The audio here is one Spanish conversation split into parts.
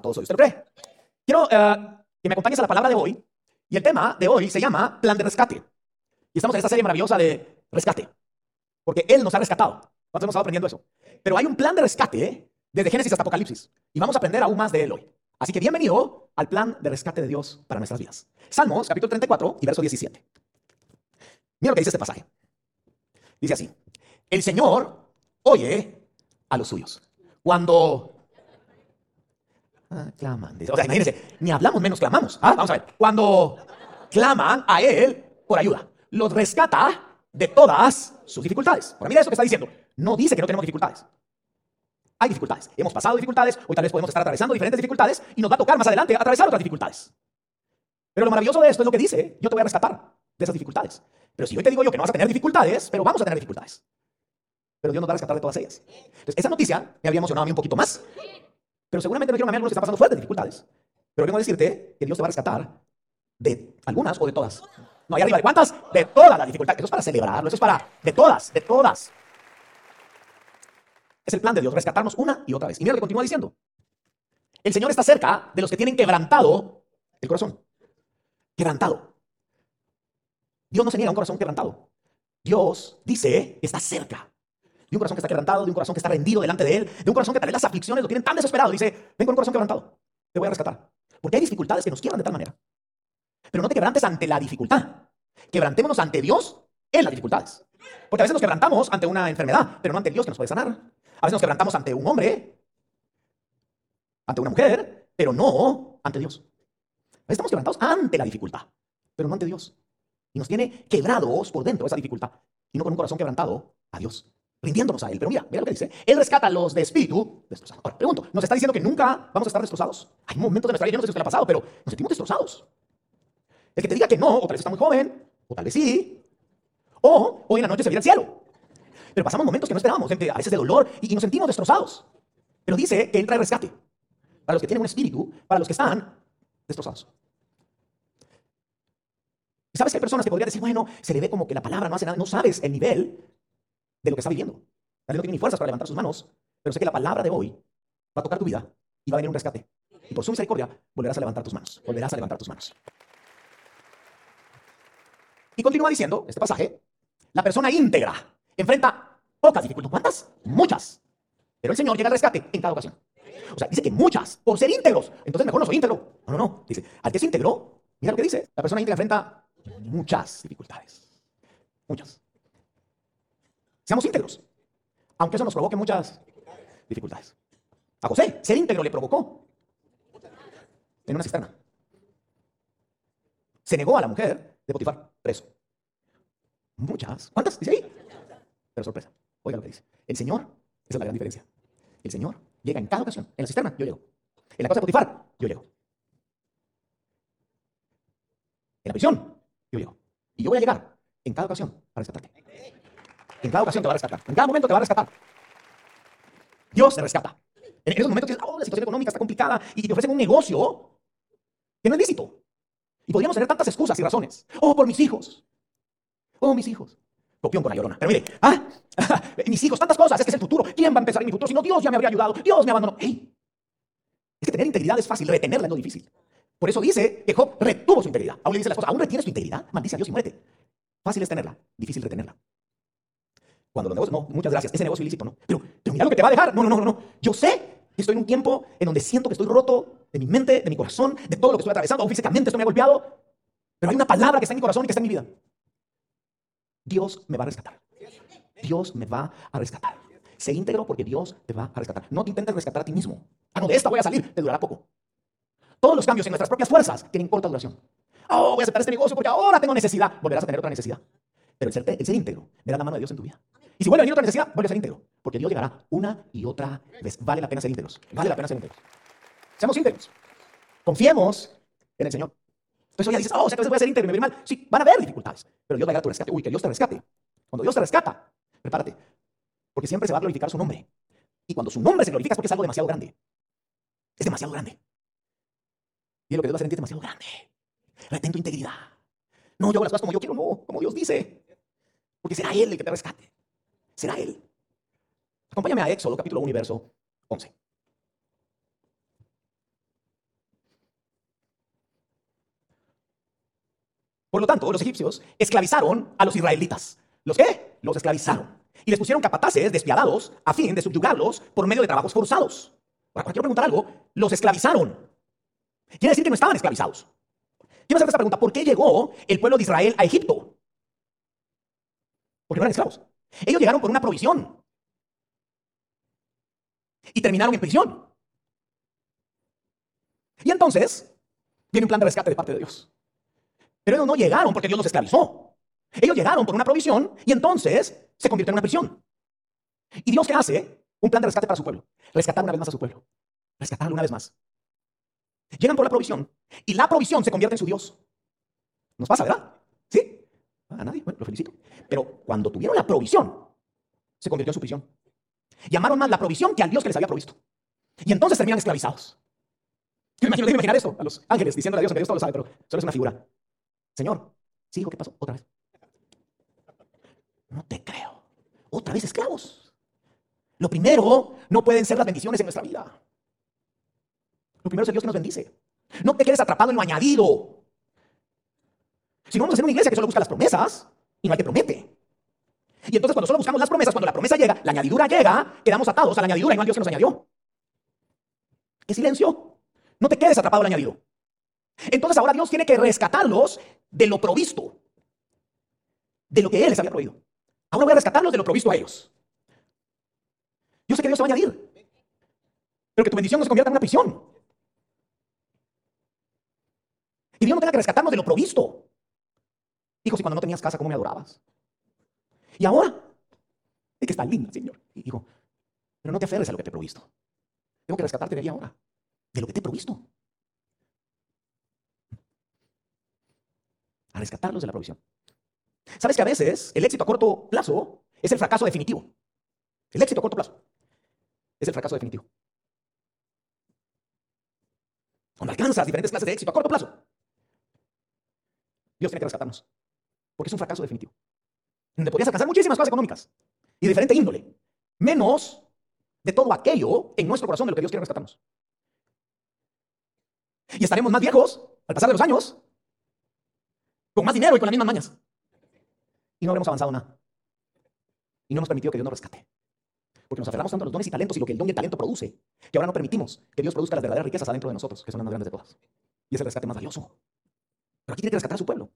a todos hoy. ¿Usted lo cree? Quiero eh, que me acompañes a la palabra de hoy. Y el tema de hoy se llama plan de rescate. Y estamos en esta serie maravillosa de rescate. Porque Él nos ha rescatado. ¿Cuántos hemos estado aprendiendo eso? Pero hay un plan de rescate desde Génesis hasta Apocalipsis. Y vamos a aprender aún más de Él hoy. Así que bienvenido al plan de rescate de Dios para nuestras vidas. Salmos, capítulo 34 y verso 17. Mira lo que dice este pasaje. Dice así. El Señor oye a los suyos. Cuando Ah, claman. O sea, imagínense, ni hablamos menos clamamos. ¿ah? Vamos a ver. Cuando claman a Él por ayuda, los rescata de todas sus dificultades. Ahora mira eso que está diciendo. No dice que no tenemos dificultades. Hay dificultades. Hemos pasado dificultades, hoy tal vez podemos estar atravesando diferentes dificultades y nos va a tocar más adelante atravesar otras dificultades. Pero lo maravilloso de esto es lo que dice, yo te voy a rescatar de esas dificultades. Pero si hoy te digo yo que no vas a tener dificultades, pero vamos a tener dificultades. Pero Dios nos va a rescatar de todas ellas. Entonces, esa noticia me había emocionado a mí un poquito más. Pero seguramente me dijeron a mí algunos que están pasando fuertes dificultades. Pero vengo a decirte que Dios te va a rescatar de algunas o de todas. No, hay arriba, ¿de cuántas? De todas las dificultades. Eso es para celebrarlo, eso es para, de todas, de todas. Es el plan de Dios, rescatarnos una y otra vez. Y mira lo que continúa diciendo. El Señor está cerca de los que tienen quebrantado el corazón. Quebrantado. Dios no se niega a un corazón quebrantado. Dios dice está cerca de un corazón que está quebrantado, de un corazón que está rendido delante de Él, de un corazón que tal vez las aflicciones lo tienen tan desesperado. Dice, ven con un corazón quebrantado, te voy a rescatar. Porque hay dificultades que nos quiebran de tal manera. Pero no te quebrantes ante la dificultad. Quebrantémonos ante Dios en las dificultades. Porque a veces nos quebrantamos ante una enfermedad, pero no ante Dios que nos puede sanar. A veces nos quebrantamos ante un hombre, ante una mujer, pero no ante Dios. A veces estamos quebrantados ante la dificultad, pero no ante Dios. Y nos tiene quebrados por dentro esa dificultad. Y no con un corazón quebrantado a Dios rindiéndonos a Él. Pero mira, mira lo que dice. Él rescata a los de espíritu destrozados. Ahora, pregunto, ¿nos está diciendo que nunca vamos a estar destrozados? Hay momentos de nuestra vida, yo no sé si usted le ha pasado, pero nos sentimos destrozados. El que te diga que no, o tal vez está muy joven, o tal vez sí, o hoy en la noche se viene al cielo. Pero pasamos momentos que no esperábamos, a veces de dolor, y, nos sentimos destrozados. Pero dice que Él trae rescate para los que tienen un espíritu, para los que están destrozados. ¿Sabes que hay personas que podrían decir, bueno, se le ve como que la palabra no hace nada? No sabes el nivel de lo que está viviendo. Tal vez no tiene ni fuerzas para levantar sus manos, pero sé que la palabra de hoy va a tocar tu vida y va a venir un rescate. Y por su misericordia volverás a levantar tus manos. Volverás a levantar tus manos. Y continúa diciendo, este pasaje, la persona íntegra enfrenta pocas dificultades. ¿Cuántas? Muchas. Pero el Señor llega al rescate en cada ocasión. O sea, dice que muchas, por ser íntegros. Entonces mejor no soy íntegro. No, no, no. Dice, al que es íntegro, mira lo que dice. La persona íntegra enfrenta muchas dificultades. Muchas. Seamos íntegros, aunque eso nos provoque muchas dificultades. A José, ser íntegro le provocó en una cisterna. Se negó a la mujer de Potifar, preso. Muchas. ¿Cuántas? Dice ahí. Pero sorpresa. Oiga lo que dice. El Señor, esa es la gran diferencia. El Señor llega en cada ocasión. En la cisterna, yo llego. En la casa de Potifar, yo llego. En la prisión, yo llego. Y yo voy a llegar en cada ocasión para rescatarte. En cada ocasión te va a rescatar. En cada momento te va a rescatar. Dios te rescata. En esos momentos que oh, la situación económica está complicada y te ofrecen un negocio que no es lícito. Y podríamos tener tantas excusas y razones. Oh, por mis hijos. Oh, mis hijos. Copión con la llorona. Pero mire, ah, mis hijos, tantas cosas. Es que es el futuro. ¿Quién va a empezar en mi futuro? Si no, Dios ya me habría ayudado. Dios me abandonó. Hey, es que tener integridad es fácil, retenerla es lo difícil. Por eso dice que Job retuvo su integridad. Aún le dice la esposa, ¿aún retienes tu integridad? Maldice a Dios y muérete. Fácil es tenerla, difícil retenerla. Cuando los negocios, no, muchas gracias, ese negocio ilícito, no. Pero, pero mira lo que te va a dejar. No, no, no, no. Yo sé que estoy en un tiempo en donde siento que estoy roto de mi mente, de mi corazón, de todo lo que estoy atravesando, aún físicamente estoy me ha golpeado. Pero hay una palabra que está en mi corazón y que está en mi vida. Dios me va a rescatar. Dios me va a rescatar. Sé íntegro porque Dios te va a rescatar. No te intentes rescatar a ti mismo. Ah, no, de esta voy a salir, te durará poco. Todos los cambios en nuestras propias fuerzas tienen corta duración. Oh, voy a aceptar este negocio porque ahora tengo necesidad. Volverás a tener otra necesidad. Pero el ser, el ser íntegro da la mano de Dios en tu vida. Y si vuelve a venir otra necesidad, vuelve a ser íntegro. Porque Dios llegará una y otra vez. Vale la pena ser íntegros. Vale la pena ser íntegros. Seamos íntegros. Confiemos en el Señor. Entonces hoy ya dices, oh, o sea que a veces voy a ser íntegro me voy mal. Sí, van a haber dificultades. Pero Dios va a llegar a tu rescate. Uy, que Dios te rescate. Cuando Dios te rescata, prepárate. Porque siempre se va a glorificar su nombre. Y cuando su nombre se glorifica es porque es algo demasiado grande. Es demasiado grande. Y lo que Dios va a hacer en ti es demasiado grande. Retén tu integridad. No, yo hago las cosas como yo quiero, no, como Dios dice. Porque será Él el que te rescate. Será Él. Acompáñame a Éxodo, capítulo 1, verso Por lo tanto, los egipcios esclavizaron a los israelitas. ¿Los qué? Los esclavizaron. Y les pusieron capataces despiadados a fin de subyugarlos por medio de trabajos forzados. Ahora, quiero preguntar algo. Los esclavizaron. Quiere decir que no estaban esclavizados. Quiero hacer esta pregunta. ¿Por qué llegó el pueblo de Israel a Egipto? Porque eran esclavos. Ellos llegaron por una provisión. Y terminaron en prisión. Y entonces, viene un plan de rescate de parte de Dios. Pero ellos no llegaron porque Dios los esclavizó. Ellos llegaron por una provisión y entonces se convirtió en una prisión. ¿Y Dios qué hace? Un plan de rescate para su pueblo. Rescatar una vez más a su pueblo. Rescatarlo una vez más. Llegan por la provisión y la provisión se convierte en su Dios. Nos pasa, ¿verdad? A nadie, bueno, lo felicito. Pero cuando tuvieron la provisión, se convirtió en su prisión. Llamaron más la provisión que al Dios que les había provisto. Y entonces terminan esclavizados. Yo imagino, imaginar esto a los ángeles diciendo a Dios, que Dios todo lo sabe, pero solo es una figura. Señor, ¿sí, hijo, qué pasó? Otra vez. No te creo. Otra vez esclavos. Lo primero no pueden ser las bendiciones en nuestra vida. Lo primero es el Dios que nos bendice. No te quedes atrapado en lo añadido. Si no vamos a ser una iglesia que solo busca las promesas y no hay que promete. Y entonces cuando solo buscamos las promesas, cuando la promesa llega, la añadidura llega, quedamos atados a la añadidura y no al Dios que nos añadió. ¿Qué silencio? No te quedes atrapado al añadido. Entonces ahora Dios tiene que rescatarlos de lo provisto, de lo que Él les había prohibido. Ahora voy a rescatarlos de lo provisto a ellos. Yo sé que Dios se va a añadir, pero que tu bendición no se convierta en una prisión. Y Dios no tenga que rescatarnos de lo provisto. Hijo, si cuando no tenías casa, ¿cómo me adorabas? Y ahora, es que está linda, Señor. Y dijo, pero no te aferres a lo que te he provisto. Tengo que rescatarte de ahí ahora, de lo que te he provisto. A rescatarlos de la provisión. ¿Sabes que a veces el éxito a corto plazo es el fracaso definitivo? El éxito a corto plazo es el fracaso definitivo. Cuando alcanzas diferentes clases de éxito a corto plazo, Dios tiene que rescatarnos. Porque es un fracaso definitivo. Donde podrías alcanzar muchísimas cosas económicas y de diferente índole. Menos de todo aquello en nuestro corazón de lo que Dios quiere rescatarnos. Y estaremos más viejos al pasar de los años, con más dinero y con las mismas mañas. Y no habremos avanzado nada. Y no hemos permitido que Dios nos rescate. Porque nos aferramos tanto a los dones y talentos y lo que el don y el talento produce, que ahora no permitimos que Dios produzca las verdaderas riquezas adentro de nosotros, que son las más grandes de todas. Y es el rescate más valioso. Pero aquí tiene que rescatar a su pueblo.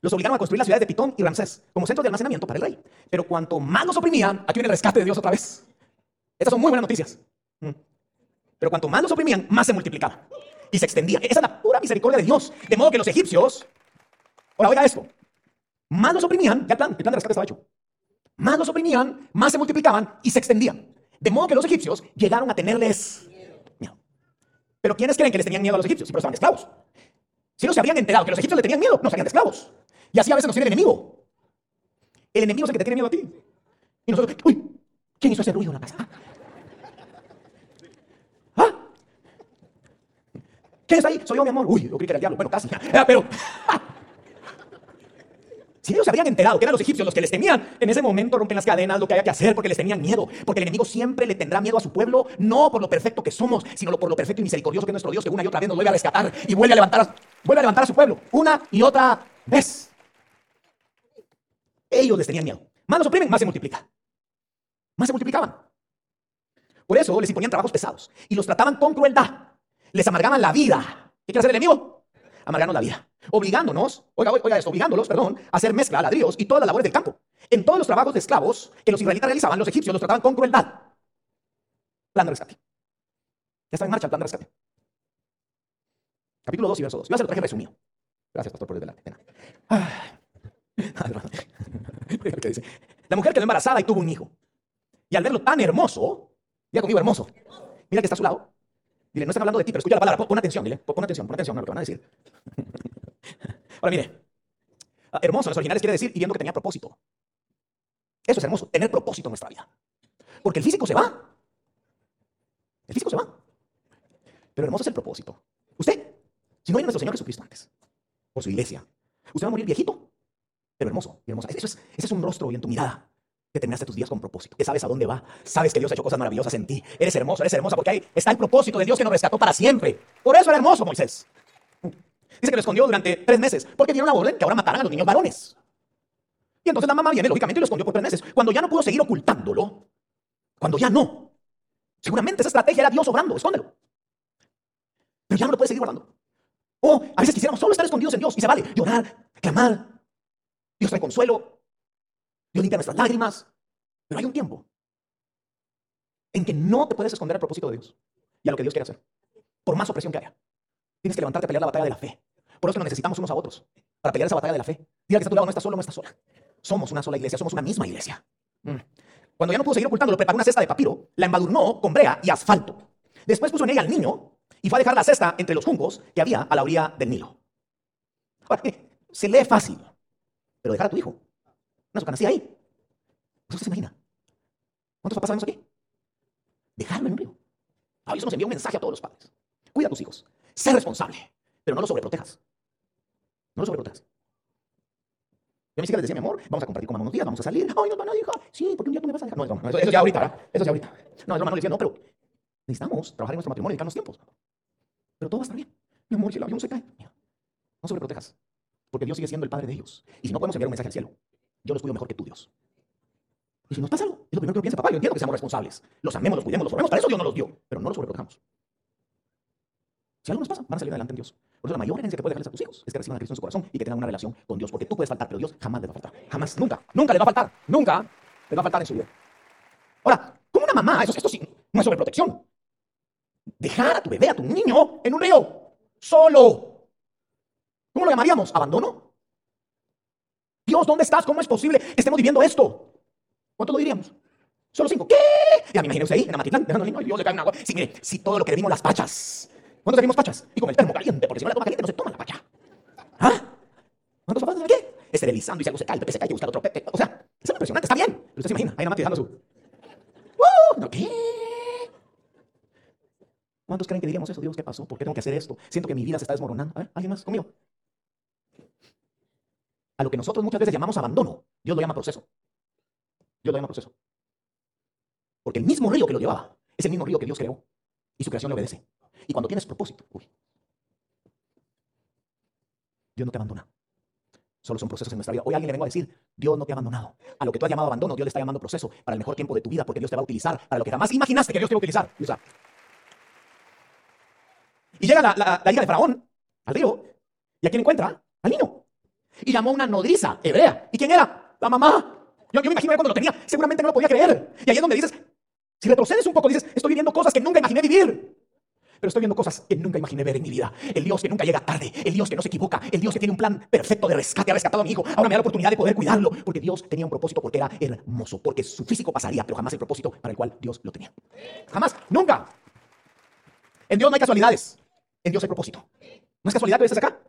Los obligaron a construir las ciudades de Pitón y Ramsés como centros de almacenamiento para el rey. Pero cuanto más los oprimían, aquí viene el rescate de Dios otra vez. Estas son muy buenas noticias. Mm. Pero cuanto más los oprimían, más se multiplicaba. Y se extendía. Esa es la pura misericordia de Dios. De modo que los egipcios, ahora oiga esto, más los oprimían, ya el plan, el plan de rescate estaba hecho. Más los oprimían, más se multiplicaban y se extendían. De modo que los egipcios llegaron a tenerles miedo. Pero ¿quiénes creen que les tenían miedo a los egipcios? Si pero estaban esclavos. Si no se habían enterado que los egipcios le tenían miedo, no serían esclavos. Y así a veces nos tiene el enemigo. El enemigo es el que te tiene miedo a ti. Y nosotros, uy, ¿quién hizo ese ruido en la casa? ¿Ah? ¿Quién está ahí? Soy yo, mi amor. Uy, yo creí que era el diablo. Bueno, casi. Ah, pero, si ellos se habían enterado que eran los egipcios los que les temían, en ese momento rompen las cadenas, lo que haya que hacer, porque les tenían miedo. Porque el enemigo siempre le tendrá miedo a su pueblo, no por lo perfecto que somos, sino por lo perfecto y misericordioso que es nuestro Dios, que una y otra vez nos vuelve a rescatar y vuelve a levantar a, vuelve a, levantar a su pueblo. Una y otra vez. Ellos les tenían miedo. Más los oprimen, más se multiplica. Más se multiplicaban. Por eso les imponían trabajos pesados y los trataban con crueldad. Les amargaban la vida. ¿Qué quiere hacer el enemigo? Amargarnos la vida. Obligándonos, oiga, oiga esto, obligándolos, perdón, a hacer mezcla, ladrillos y todas las labores del campo. En todos los trabajos de esclavos que los israelitas realizaban, los egipcios los trataban con crueldad. Plan de rescate. Ya está en marcha el plan de rescate. Capítulo 2 y verso 2. Yo a hacer el traje resumido. Gracias, pastor, por el delante. ¿Qué dice? La mujer quedó embarazada y tuvo un hijo. Y al verlo tan hermoso, ya conmigo hermoso, mira que está a su lado. Dile, no están hablando de ti, pero escucha la palabra. Pon, atención, dile. Pon, atención, pon atención a lo que van a decir. Ahora mire, ah, hermoso en los originales quiere decir y viendo que tenía propósito. Eso es hermoso, tener propósito en nuestra vida. Porque el físico se va. El físico se va. Pero hermoso es el propósito. Usted, si no hay nuestro Señor Jesucristo antes, por su iglesia, usted va a morir viejito, pero hermoso hermosa. Es, ese es un rostro y en tu mirada que terminaste tus días con propósito, que sabes a dónde va, sabes que Dios ha hecho cosas maravillosas en ti. Eres hermoso, eres hermosa porque ahí está el propósito de Dios que nos rescató para siempre. Por eso era hermoso Moisés. Dice que lo escondió durante tres meses porque dieron la orden que ahora mataran a los niños varones. Y entonces la mamá viene, lógicamente, y lo escondió por tres meses. Cuando ya no pudo seguir ocultándolo, cuando ya no, seguramente esa estrategia era Dios obrando, escóndelo. Pero ya no lo puede seguir guardando. O a veces quisiéramos solo estar escondidos en Dios y se vale llorar, clamar. Dios trae consuelo. Dios limpia nuestras lágrimas. Pero hay un tiempo en que no te puedes esconder al propósito de Dios y a lo que Dios quiere hacer. Por más opresión que haya. Tienes que levantarte a pelear la batalla de la fe. Por eso nos necesitamos unos a otros. Para pelear esa batalla de la fe. Diga que está a tu lado, no estás solo, no estás sola. Somos una sola iglesia, somos una misma iglesia. Mm. Cuando ya no pudo seguir ocultándolo, preparó una cesta de papiro, la embadurnó con brea y asfalto. Después puso en ella al niño y fue a dejar la cesta entre los juncos que había a la orilla del Nilo. se lee fácil, pero dejar a tu hijo, una canastilla ahí. ¿Usted se imagina? ¿Cuántos papás sabemos aquí? Dejarlo en un río. Ah, eso nos envía un mensaje a todos los padres. Cuida a tus hijos. Sé responsable, pero no los sobreprotejas. No los sobreprotejas. Yo a mis hijas decía, mi amor, vamos a compartir con mamá unos días, vamos a salir. Ay, nos van a. Sí, porque un día tú me vas a dejar. No, no, eso, eso ya ahorita, ¿verdad? Eso ya ahorita. No, es mamá le decía, no, pero necesitamos trabajar en nuestro matrimonio y dedicarnos tiempos. Pero todo va a estar bien. Mi amor, si el avión se cae, no sobreprotejas. Porque Dios sigue siendo el Padre de ellos. Y si no podemos enviar un mensaje al cielo, yo los cuido mejor que tú, Dios. Y si nos pasa algo, es lo primero que yo pienso, papá, yo entiendo que seamos responsables. Los amemos, los cuidemos, los formemos, para eso Dios nos los dio. Pero no los sobreprotejamos. Si algo nos pasa, van a salir adelante en Dios. Por eso la mayor herencia que puedes dejarles a tus hijos es que reciban a Cristo en su corazón y que tengan una relación con Dios. Porque tú puedes faltar, pero Dios jamás les va a faltar. Jamás, nunca, nunca les va a faltar. Nunca les va a faltar en su vida. Ahora, como una mamá, eso, esto sí, no es sobreprotección. Dejar a tu bebé, a tu niño, en un río, solo. ¿Cómo lo llamaríamos? ¿Abandono? Dios, ¿dónde estás? ¿Cómo es posible que estemos viviendo esto? ¿Cuánto lo diríamos? Solo cinco. ¿Qué? Ya me imagino ahí, en Amatitlán, dejando Dios le cae un agua. Sí, mire, si todo lo que vimos las pachas ¿Cuántos tenemos pachas? Y con el termo caliente, porque si no la toma caliente no se toma la pacha. ¿Ah? ¿Cuántos papás de qué? Esterilizando y si algo se cae, el pepe se cae, hay que buscar otro pepe. O sea, es impresionante, está bien. Pero usted se imagina, ahí más dejando su... ¡Uh! ¿No qué? ¿Cuántos creen que diríamos eso? Dios, ¿qué pasó? ¿Por qué tengo que hacer esto? Siento que mi vida se está desmoronando. ¿alguien más? Conmigo. A lo que nosotros muchas veces llamamos abandono, Dios lo llama proceso. Dios lo llama proceso. Porque el mismo río que lo llevaba es el mismo río que Dios creó. Y su creación le obedece. Y cuando tienes propósito, uy, Dios no te abandona. Solo son procesos en nuestra vida. Hoy alguien le vengo a decir, Dios no te ha abandonado. A lo que tú has llamado abandono, Dios le está llamando proceso para el mejor tiempo de tu vida, porque Dios te va a utilizar para lo que jamás imaginaste que Dios te iba a utilizar. Y llega la, hija de Faraón al río, y a quién encuentra? Al niño. Y llamó a una nodriza hebrea. ¿Y quién era? La mamá. Yo, yo me imagino cuando lo tenía, seguramente no lo podía creer. Y ahí es donde dices, si retrocedes un poco, dices, estoy viviendo cosas que nunca imaginé vivir. Pero estoy viendo cosas que nunca imaginé ver en mi vida. El Dios que nunca llega tarde, el Dios que no se equivoca, el Dios que tiene un plan perfecto de rescate, ha rescatado a mi hijo. Ahora me da la oportunidad de poder cuidarlo, porque Dios tenía un propósito, porque era hermoso, porque su físico pasaría, pero jamás el propósito para el cual Dios lo tenía. Jamás, nunca. En Dios no hay casualidades, en Dios hay propósito. ¿No es casualidad que estés acá?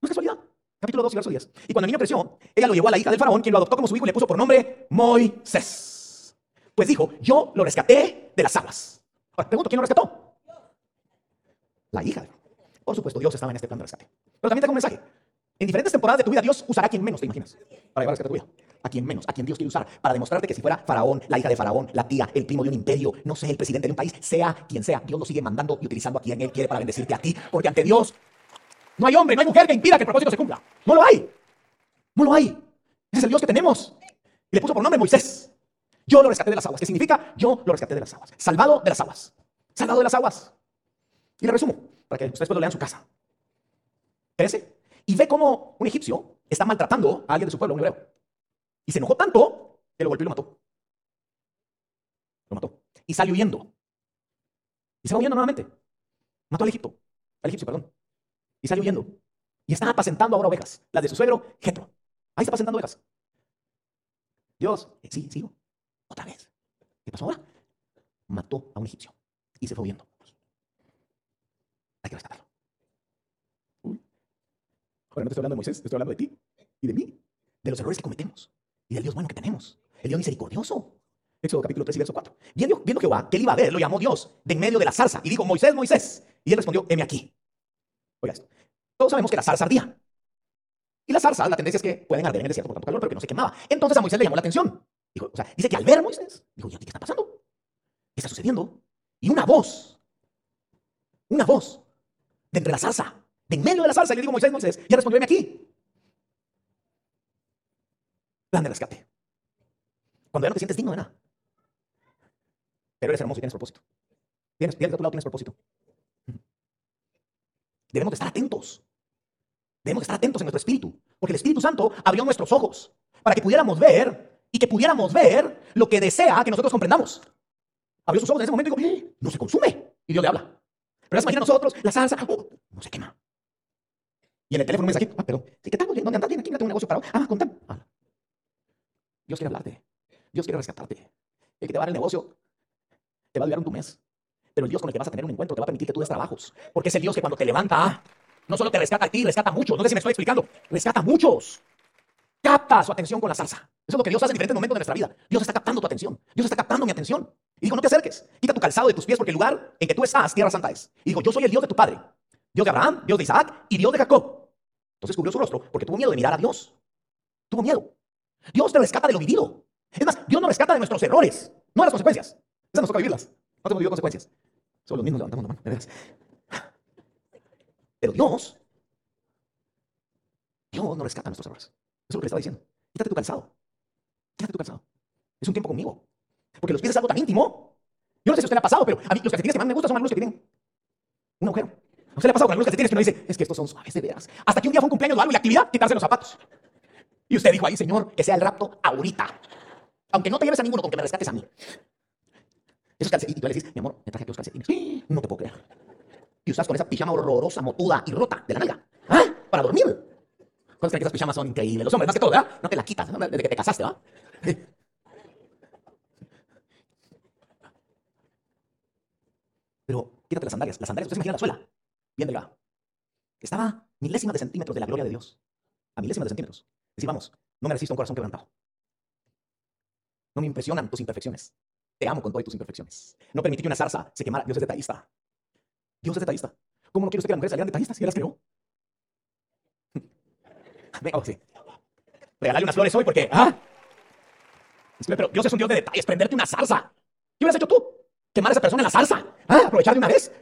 No es casualidad. Capítulo 2, verso 10. Y cuando el niño creció, ella lo llevó a la hija del faraón, quien lo adoptó como su hijo y le puso por nombre Moisés. Pues dijo, yo lo rescaté de las aguas. Ahora, pregunto, ¿quién lo rescató? la hija. Por supuesto, Dios estaba en este plan de rescate. Pero también tengo un mensaje. En diferentes temporadas de tu vida, Dios usará a quien menos te imaginas para llevar a rescate tu vida. A quien menos, a quien Dios quiere usar para demostrarte que si fuera Faraón, la hija de Faraón, la tía, el primo de un imperio, no sé, el presidente de un país, sea quien sea, Dios lo sigue mandando y utilizando a quien Él quiere para bendecirte a ti, porque ante Dios no hay hombre, no hay mujer que impida que el propósito se cumpla. No lo hay. No lo hay. Ese es el Dios que tenemos. Y le puso por nombre Moisés. Yo lo rescaté de las aguas. ¿Qué significa? Yo lo rescaté de las aguas. Salvado de las aguas. Salvado de las aguas. Y le resumo, para que ustedes lo lean en su casa. Crece y ve cómo un egipcio está maltratando a alguien de su pueblo, un hebreo. Y se enojó tanto que lo golpeó y lo mató. Lo mató. Y salió huyendo. Y se va huyendo nuevamente. Mató al Egipto. Al egipcio, perdón. Y salió huyendo. Y está apacentando ahora ovejas. Las de su suegro, Jetro. Ahí está apacentando ovejas. Dios, eh, sí, sigo. Otra vez. ¿Qué pasó ahora? Mató a un egipcio. Y se fue huyendo. Hay que rescatarlo. Ahora no estoy hablando de Moisés, te estoy hablando de ti y de mí, de los errores que cometemos y del Dios bueno que tenemos, el Dios misericordioso. Éxodo capítulo 3 y verso 4. Viendo, viendo Jehová que él iba a ver, lo llamó Dios de en medio de la zarza y dijo, Moisés, Moisés. Y él respondió, heme aquí. Oiga esto. Todos sabemos que la zarza ardía. Y la zarza, la tendencia es que pueden arder en el desierto por tanto calor, pero que no se quemaba. Entonces a Moisés le llamó la atención. Dijo, o sea, dice que al ver Moisés, dijo, ¿y a ti qué está pasando? ¿Qué está sucediendo? Y una voz, una voz de entre la salsa De en medio de la salsa, y le digo, Moisés, Moisés, ya respondióme aquí. Plan de rescate. Cuando ya no te sientes digno de nada. Pero eres hermoso y tienes propósito. Tienes, tienes a tu lado, tienes propósito. Debemos de estar atentos. Debemos de estar atentos en nuestro espíritu. Porque el Espíritu Santo abrió nuestros ojos para que pudiéramos ver y que pudiéramos ver lo que desea que nosotros comprendamos. Abrió sus ojos en ese momento y dijo, ¡Eh! no se consume. Y Dios le habla. Pero imagina nosotros, la salsa, oh, no se quema. Y en el teléfono un mensaje, ah, pero, ¿qué tal? ¿Dónde andas? Bien, aquí tengo un negocio parado. Ah, contame. Ah. Dios quiere hablarte. Dios quiere rescatarte. El que te va a dar el negocio te va a ayudar un tu mes. Pero el Dios con el que vas a tener un encuentro te va a permitir que tú des trabajos. Porque es el Dios que cuando te levanta, no solo te rescata a ti, rescata a muchos. No sé si me estoy explicando. Rescata a muchos. Capta su atención con la salsa. Eso es lo que Dios hace en diferentes momentos de nuestra vida. Dios está captando tu atención. Dios está captando mi atención. Y digo, no te acerques. Quita tu calzado de tus pies porque el lugar en que tú estás, tierra santa es. Y digo, yo soy el Dios de tu padre. Dios de Abraham, Dios de Isaac y Dios de Jacob. Entonces cubrió su rostro porque tuvo miedo de mirar a Dios. Tuvo miedo. Dios te rescata de lo vivido. Es más, Dios nos rescata de nuestros errores, no de las consecuencias. Esas nos toca vivirlas. No tenemos vivido consecuencias. Solo los mismos levantamos la mano, de veras. Pero Dios, Dios nos rescata nuestros errores. Eso es lo que le estaba diciendo. Quítate tu calzado. Quítate tu calzado. Es un tiempo conmigo. Porque los pies es algo tan íntimo. Yo no sé si a usted le ha pasado, pero a mí los calcetines que más me gustan son algunos que tienen un agujero. ¿A usted le ha pasado con algunos calcetines que uno dice, es que estos son suaves de veras? Hasta que un día fue un cumpleaños o algo y la actividad, quitarse los zapatos. Y usted dijo ahí, Señor, que sea el rapto ahorita. Aunque no te lleves a ninguno, con que me rescates a mí. Esos calcetines, y tú le dices, mi amor, me traje aquí los calcetines. No te puedo creer. Y usas con esa pijama horrorosa, motuda y rota de la nalga. ¿Ah? Para dormir. ¿Cuántos creen que esas pijamas son increíbles? Los hombres, más que todo, ¿verdad? No te la quitas, ¿no? desde que te casaste, ¿va? Pero quítate las sandalias. Las sandalias, ustedes imaginan la suela. Bien delgada. Estaba milésimas de centímetros de la gloria de Dios. A milésimas de centímetros. Decir, vamos, no me resisto a un corazón quebrantado. No me impresionan tus imperfecciones. Te amo con todas tus imperfecciones. No permití que una zarza se quemara. Dios es detallista. Dios es detallista. ¿Cómo no quiere usted que las mujeres salieran detallistas si él las creó? Venga, oh, sí. Regálale unas flores hoy porque, ¿ah? Pero Dios es un Dios de detalles. Prenderte una zarza. ¿Qué hubieras hecho tú? ¿Quemar a esa persona en la zarza? ¿Ah? ¿Aprovechar de una vez?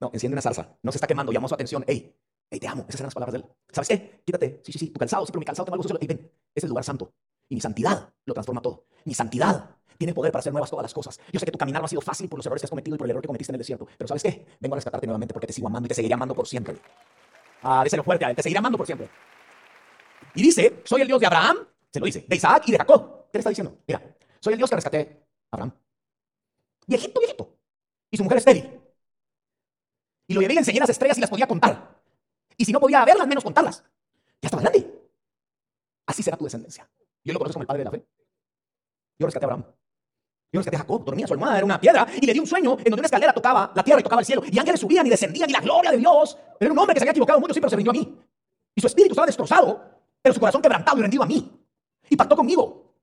No, enciende una zarza. No se está quemando. Llamó su atención. Ey, ey, te amo. Esas eran las palabras de él. ¿Sabes qué? Quítate. Sí, sí, sí. Tu calzado. Sí, pero mi calzado tengo algo sucio. Ey, ven. Es el lugar santo. Y mi santidad lo transforma todo. Mi santidad tiene poder para hacer nuevas todas las cosas. Yo sé que tu caminar no ha sido fácil por los errores que has cometido y por el error que cometiste en el desierto. Pero ¿sabes qué? Vengo a rescatarte nuevamente porque te sigo amando y te seguiré amando por siempre. Ah, déselo fuerte a él. Te seguiré amando por siempre. Y dice, soy el Dios de Abraham, se lo dice, de Isaac y de Jacob. ¿Qué le está diciendo? Mira, soy el Dios que rescaté a Abraham. Viejito, viejito. Y su mujer estéril. Y lo llevé y las estrellas y las podía contar. Y si no podía verlas, menos contarlas. Ya estaba grande. Así será tu descendencia. Yo lo conozco como el padre de la fe. Yo rescaté a Abraham. Yo rescaté a Jacob. Dormía su almohada, era una piedra. Y le di un sueño en donde una escalera tocaba la tierra y tocaba el cielo. Y ángeles subían y descendían y la gloria de Dios. Era un hombre que se había equivocado mucho, sí, pero se rindió a mí. Y su espíritu estaba destrozado, pero su corazón quebrantado y rendido a mí. Y pactó conmigo.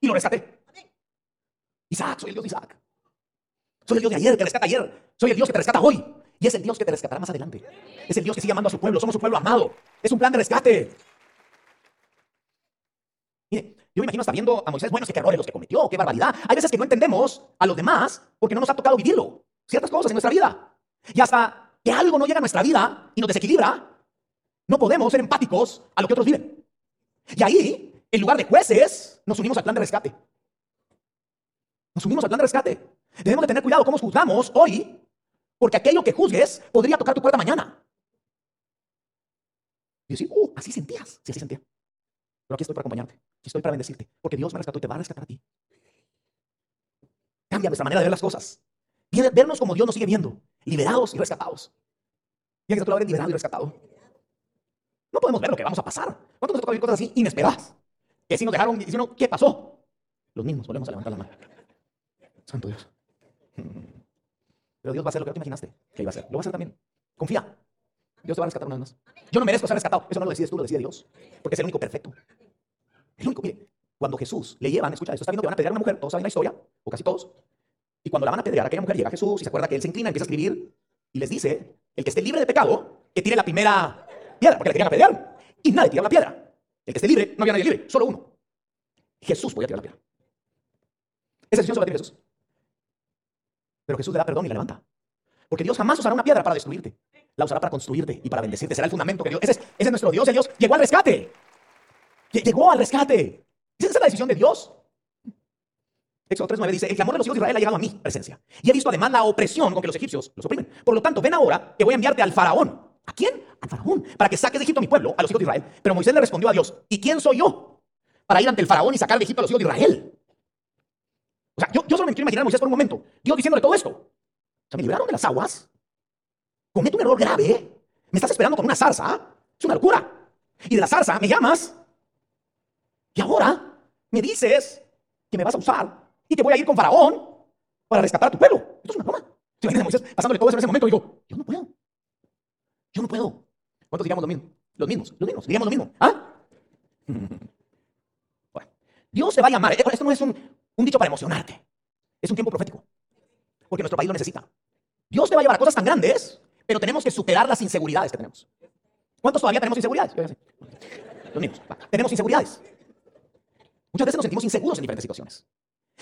Y lo rescaté. Isaac, soy el Dios de Isaac. Soy el Dios de ayer que rescata ayer. Soy el Dios que te rescata hoy. Y es el Dios que te rescatará más adelante. Es el Dios que sigue amando a su pueblo. Somos su pueblo amado. Es un plan de rescate. Mire, yo me imagino hasta viendo a Moisés, bueno, qué errores los que cometió, qué barbaridad. Hay veces que no entendemos a los demás porque no nos ha tocado vivirlo. Ciertas cosas en nuestra vida. Y hasta que algo no llega a nuestra vida y nos desequilibra, no podemos ser empáticos a lo que otros viven. Y ahí, en lugar de jueces, nos unimos al plan de rescate. Nos unimos al plan de rescate. Debemos de tener cuidado cómo juzgamos hoy, porque aquello que juzgues podría tocar tu puerta mañana. Y decir, uh, así sentías. Sí, así sentía. Pero aquí estoy para acompañarte. Estoy para bendecirte. Porque Dios me rescató y te va a rescatar a ti. Cambia nuestra manera de ver las cosas. Vernos como Dios nos sigue viendo. Liberados y rescatados. Y que a tu liberado y rescatado. No podemos ver lo que vamos a pasar. ¿Cuánto nos toca vivir cosas así inesperadas? Que si nos dejaron diciendo, ¿qué pasó? Los mismos, volvemos a levantar la mano. Santo Dios. Pero Dios va a hacer lo que tú imaginaste que iba a hacer. Lo va a hacer también. Confía. Dios te va a rescatar una vez más. Yo no merezco ser rescatado. Eso no lo decides tú, lo decide Dios. Porque es el único perfecto. Único, mire. Cuando Jesús le llevan, escucha esto, está viendo que van a apedrear a una mujer, todos saben la historia, o casi todos. Y cuando la van a apedrear, aquella mujer llega Jesús y se acuerda que él se inclina, empieza a escribir y les dice, el que esté libre de pecado, que tire la primera piedra, porque le querían apedrear. Y nadie tiraba la piedra. El que esté libre, no había nadie libre, solo uno. Jesús podía tirar la piedra. Esa decisión se la tiene Jesús. Pero Jesús le da perdón y la levanta. Porque Dios jamás usará una piedra para destruirte. la usará para construirte y para bendecirte. Será el fundamento que Dios. Ese es, ese es nuestro Dios. El Dios llegó al rescate. Lle- Llegó al rescate. Esa es la decisión de Dios. Éxodo 3.9 dice, el clamor de los hijos de Israel ha llegado a mi presencia. Y he visto además la opresión con que los egipcios los oprimen. Por lo tanto, ven ahora que voy a enviarte al faraón. ¿A quién? Al faraón. Para que saques de Egipto a mi pueblo, a los hijos de Israel. Pero Moisés le respondió a Dios, ¿y quién soy yo? Para ir ante el faraón y sacar de Egipto a los hijos de Israel. O sea, yo, yo solo me quiero imaginar a Moisés por un momento. Dios diciéndole todo esto. O sea, me liberaron de las aguas. Cometo un error grave. Me estás esperando con una zarza. Es una locura. Y de la zarza me llamas. Y ahora me dices que me vas a usar y que voy a ir con Faraón para rescatar a tu pueblo. Esto es una broma. ¿Se imaginan a Moisés pasándole todo eso en ese momento? Digo, yo no puedo. Yo no puedo. ¿Cuántos diríamos lo mismo? Los mismos, los mismos. Diríamos lo mismo. ¿Ah? Dios te va a llamar. Eh, Esto no es un, dicho para emocionarte. Es un tiempo profético. Porque nuestro país lo necesita. Dios te va a llevar a cosas tan grandes, pero tenemos que superar las inseguridades que tenemos. ¿Cuántos todavía tenemos inseguridades? Los mismos. Tenemos inseguridades. Muchas veces nos sentimos inseguros en diferentes situaciones.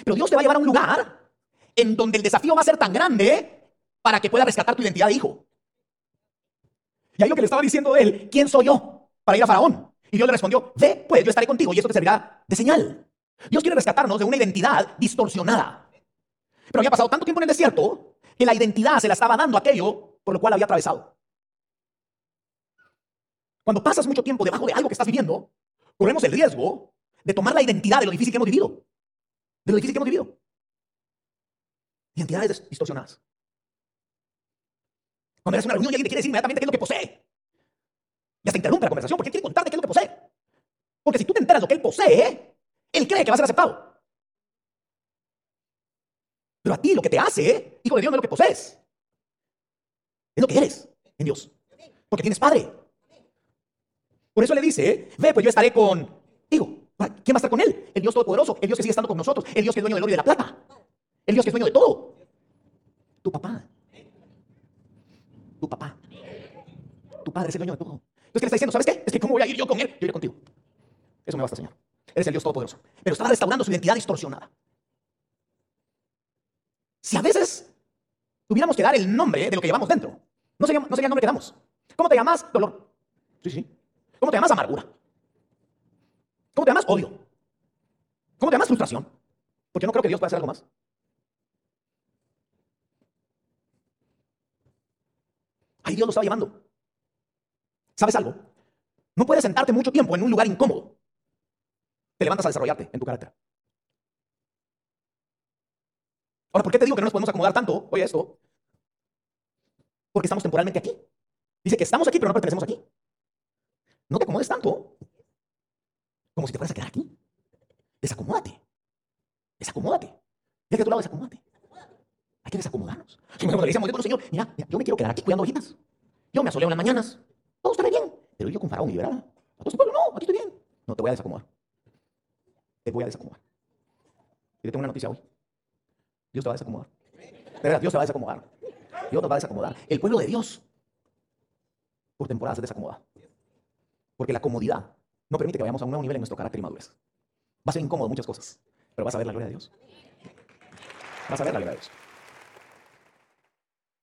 Pero Dios te va a llevar a un lugar en donde el desafío va a ser tan grande para que pueda rescatar tu identidad de hijo. Y ahí lo que le estaba diciendo él, ¿quién soy yo para ir a Faraón? Y Dios le respondió, ve, pues yo estaré contigo y esto te servirá de señal. Dios quiere rescatarnos de una identidad distorsionada. Pero había pasado tanto tiempo en el desierto que la identidad se la estaba dando aquello por lo cual había atravesado. Cuando pasas mucho tiempo debajo de algo que estás viviendo, corremos el riesgo de tomar la identidad de lo difícil que hemos vivido. De lo difícil que hemos vivido. Identidades dis- distorsionadas. Cuando eres una reunión y alguien te quiere decir inmediatamente qué es lo que posee. Y hasta interrumpe la conversación porque él quiere contarte qué es lo que posee. Porque si tú te enteras lo que él posee, él cree que va a ser aceptado. Pero a ti lo que te hace, hijo de Dios, no es lo que posees. Es lo que eres en Dios. Porque tienes padre. Por eso le dice, ve, pues yo estaré contigo. Ahora, ¿Quién va a estar con él? El Dios Todopoderoso, el Dios que sigue estando con nosotros, el Dios que es dueño del oro y de la plata, el Dios que es dueño de todo. Tu papá. Tu papá. Tu padre es el dueño de todo. Entonces, ¿qué le está diciendo? ¿Sabes qué? Es que ¿cómo voy a ir yo con él? Yo iré contigo. Eso me basta, Señor. Eres el Dios Todopoderoso. Pero estaba restaurando su identidad distorsionada. Si a veces tuviéramos que dar el nombre de lo que llevamos dentro, no sería, no sería el nombre que damos. ¿Cómo te llamas? Dolor. Sí, sí. ¿Cómo te llamas? Amargura. ¿Cómo te llamas? Odio. ¿Cómo te llamas? Frustración. Porque no creo que Dios pueda hacer algo más. Ahí Dios lo estaba llevando. ¿Sabes algo? No puedes sentarte mucho tiempo en un lugar incómodo. Te levantas a desarrollarte en tu carácter. Ahora, ¿por qué te digo que no nos podemos acomodar tanto? Oye, esto. Porque estamos temporalmente aquí. Dice que estamos aquí, pero no pertenecemos aquí. No te acomodes tanto como si te fueras a quedar aquí. Desacomódate. Desacomódate. Que a tu lado desacomódate. Hay que desacomodarnos. Si me decíamos, bueno, Señor, mira, yo me quiero quedar aquí cuidando ovejitas. Yo me asoleo en las mañanas. Todo estará bien. Pero yo con Faraón y liberada. A todo pueblo, no, aquí estoy bien. No, te voy a desacomodar. Te voy a desacomodar. Y te tengo una noticia hoy. Dios te va a desacomodar. De verdad, Dios te va a desacomodar. Dios nos va a desacomodar. El pueblo de Dios, por temporadas, se desacomoda. Porque la comodidad no permite que vayamos a un nuevo nivel en nuestro carácter y madurez. Va a ser incómodo muchas cosas, pero vas a ver la gloria de Dios. Vas a ver la gloria de Dios.